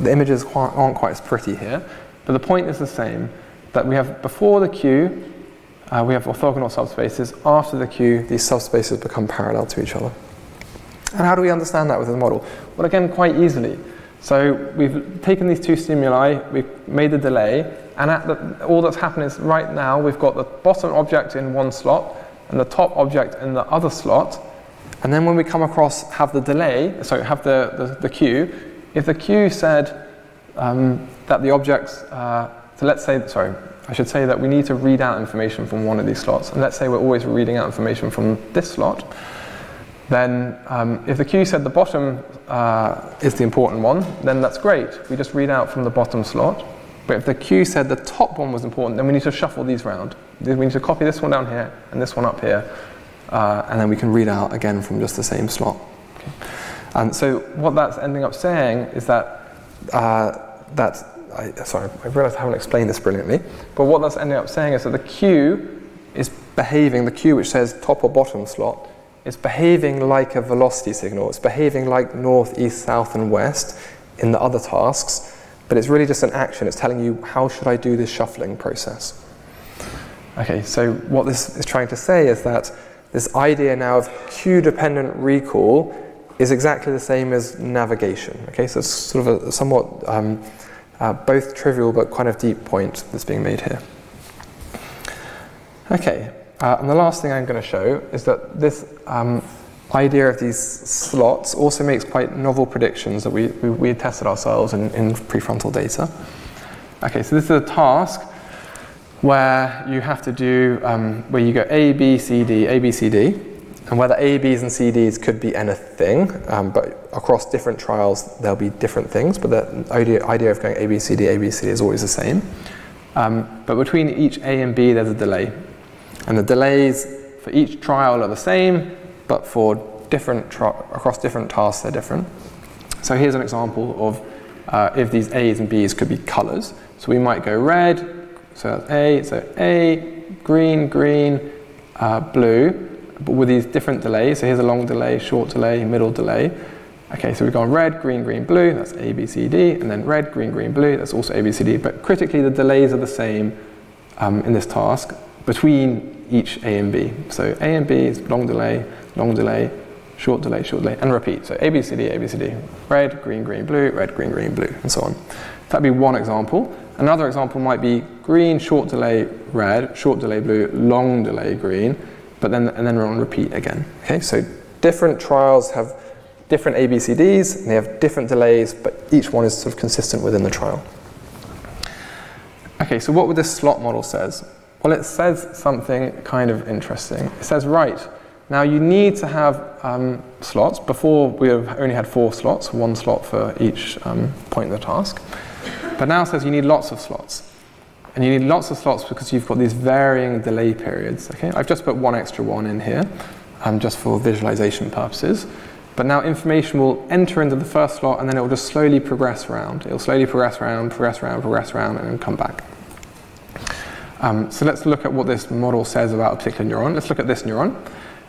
the images aren't quite as pretty here, but the point is the same that we have before the cue, uh, we have orthogonal subspaces. After the cue, these subspaces become parallel to each other. And how do we understand that with the model? Well, again, quite easily. So we've taken these two stimuli, we've made the delay, and the, all that's happened is right now we've got the bottom object in one slot and the top object in the other slot. And then when we come across, have the delay, so have the, the, the cue, if the cue said um, that the objects, uh, so let's say, sorry, I should say that we need to read out information from one of these slots. And let's say we're always reading out information from this slot. Then um, if the cue said the bottom uh, is the important one, then that's great. We just read out from the bottom slot. But if the cue said the top one was important, then we need to shuffle these around. We need to copy this one down here and this one up here. Uh, and then we can read out again from just the same slot. Okay. And so what that's ending up saying is that uh, that's I, sorry, I realize I haven't explained this brilliantly, but what that's ending up saying is that the cue is behaving, the cue which says top or bottom slot, is behaving like a velocity signal. It's behaving like north, east, south, and west in the other tasks, but it's really just an action. It's telling you how should I do this shuffling process. Okay, so what this is trying to say is that this idea now of cue dependent recall is exactly the same as navigation. Okay, so it's sort of a somewhat um, uh, both trivial but kind of deep point that's being made here. Okay, uh, and the last thing I'm going to show is that this um, idea of these slots also makes quite novel predictions that we, we, we tested ourselves in, in prefrontal data. Okay, so this is a task where you have to do, um, where you go A, B, C, D, A, B, C, D, and whether A, B's, and C, D's could be anything, um, but across different trials there'll be different things, but the idea, idea of going A, B, C, D, A, B, C, D is always the same. Um, but between each A and B there's a delay. And the delays for each trial are the same, but for different tra- across different tasks, they're different. So here's an example of uh, if these A's and B's could be colors. So we might go red, so that's A, so A, green, green, uh, blue, but with these different delays. So here's a long delay, short delay, middle delay. Okay, so we've gone red, green, green, blue, that's A, B, C, D, and then red, green, green, blue, that's also A, B, C, D. But critically, the delays are the same um, in this task between each A and B. So A and B is long delay, long delay, short delay, short delay, and repeat. So A, B, C, D, A, B, C, D, red, green, green, blue, red, green, green, blue, and so on. That'd be one example. Another example might be green, short delay, red, short delay, blue, long delay, green, but then and then we're on repeat again. Okay, so different trials have different ABCDs, and they have different delays, but each one is sort of consistent within the trial. Okay, so what would this slot model says? Well, it says something kind of interesting. It says, right, now you need to have um, slots. Before we have only had four slots, one slot for each um, point in the task. But now it says you need lots of slots. And you need lots of slots because you've got these varying delay periods. Okay, I've just put one extra one in here, um, just for visualization purposes. But now information will enter into the first slot and then it will just slowly progress around. It will slowly progress around, progress around, progress around, and then come back. Um, so let's look at what this model says about a particular neuron. Let's look at this neuron.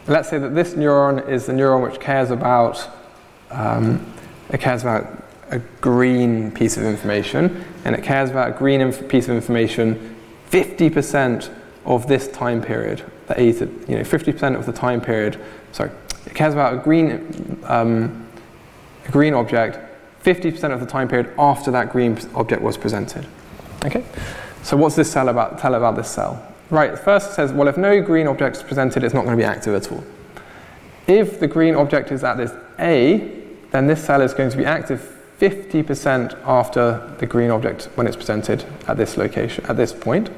Let's say that this neuron is the neuron which cares about um, it cares about a green piece of information, and it cares about a green inf- piece of information 50% of this time period. The you know, 50% of the time period. Sorry, it cares about a green, um, a green object 50% of the time period after that green object was presented. Okay. So what's this cell about? Tell about this cell. Right. First it says, well, if no green object is presented, it's not going to be active at all. If the green object is at this A, then this cell is going to be active 50% after the green object when it's presented at this location, at this point.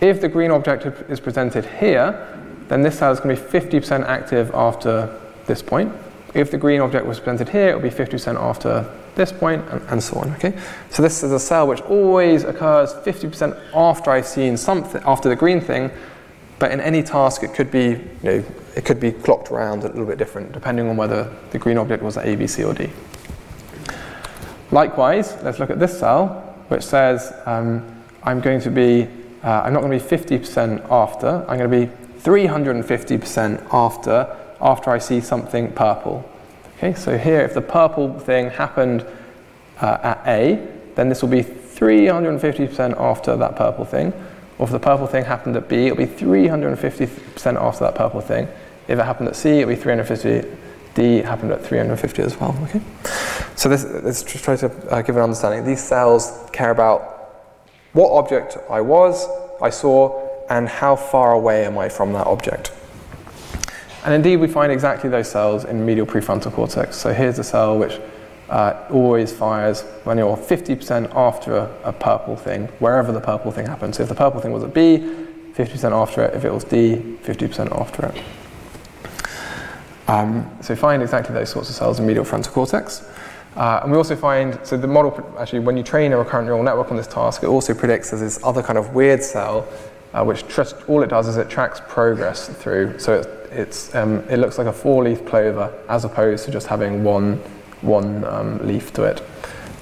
If the green object is presented here, then this cell is going to be 50% active after this point. If the green object was presented here, it will be 50% after this point, and, and, so on. Okay, so this is a cell which always occurs 50% after I've seen something, after the green thing, but in any task it could be, you know, it could be clocked around a little bit different depending on whether the green object was at A, B, C, or D. Likewise, let's look at this cell, which says um, I'm going to be, uh, I'm not going to be 50% after, I'm going to be 350% after, after I see something purple. Okay, so here, if the purple thing happened uh, at A, then this will be 350% after that purple thing. Or if the purple thing happened at B, it'll be 350% after that purple thing. If it happened at C, it'll be 350 D happened at 350 as well. Okay, so this, let's just try to uh, give an understanding. These cells care about what object I was, I saw, and how far away am I from that object. And indeed, we find exactly those cells in medial prefrontal cortex. So here's a cell which uh, always fires when you're 50% after a, a, purple thing, wherever the purple thing happens. So if the purple thing was at B, 50% after it. If it was D, 50% after it. Um, so we find exactly those sorts of cells in medial frontal cortex. Uh, and we also find, so the model, actually, when you train a recurrent neural network on this task, it also predicts there's this other kind of weird cell, uh, which just, all it does is it tracks progress through. So it, it's, um, it looks like a four leaf clover as opposed to just having one, one um, leaf to it.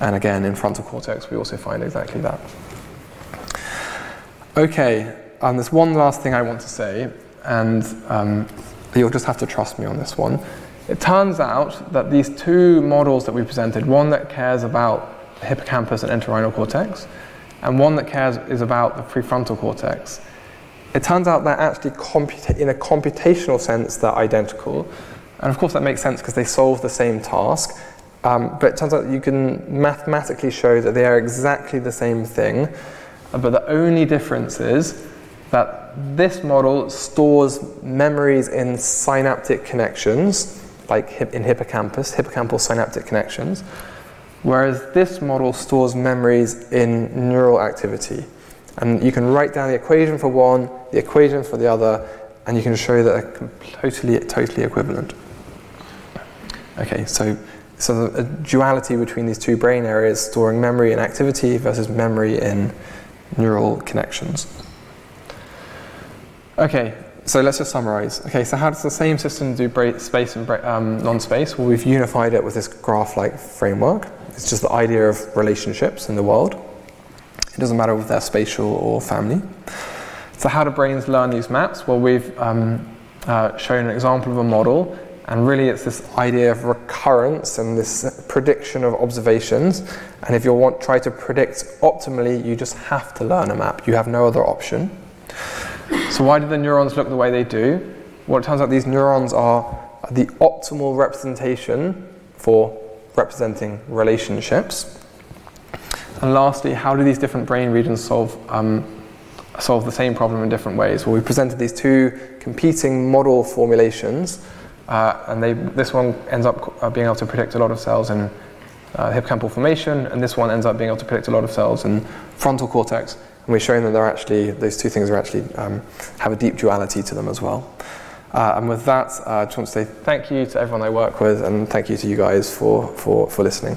And again, in frontal cortex, we also find exactly that. Okay, and there's one last thing I want to say, and um, you'll just have to trust me on this one. It turns out that these two models that we presented, one that cares about the hippocampus and entorhinal cortex, and one that cares is about the prefrontal cortex, it turns out they're actually in a computational sense they're identical. And of course that makes sense because they solve the same task. Um, but it turns out you can mathematically show that they are exactly the same thing. But the only difference is that this model stores memories in synaptic connections, like in hippocampus, hippocampal synaptic connections, whereas this model stores memories in neural activity. And you can write down the equation for one, the equation for the other, and you can show that they're totally, totally equivalent. Okay, so, so a duality between these two brain areas, storing memory in activity versus memory in neural connections. Okay, So let's just summarize. Okay, so how does the same system do bra- space and bra- um, non-space? Well, we've unified it with this graph-like framework. It's just the idea of relationships in the world. It doesn't matter if they're spatial or family. So how do brains learn these maps? Well, we've um, uh, shown an example of a model, and really it's this idea of recurrence and this prediction of observations. And if you want to try to predict optimally, you just have to learn a map. You have no other option. So why do the neurons look the way they do? Well, it turns out these neurons are the optimal representation for representing relationships. And lastly, how do these different brain regions solve um, solve the same problem in different ways? Well, we presented these two competing model formulations, uh, and they, this one ends up uh, being able to predict a lot of cells in uh, hippocampal formation, and this one ends up being able to predict a lot of cells in frontal cortex. And we're showing that they're actually those two things are actually um, have a deep duality to them as well. Uh, and with that, uh, I just want to say thank you to everyone I work with, and thank you to you guys for, for, for listening.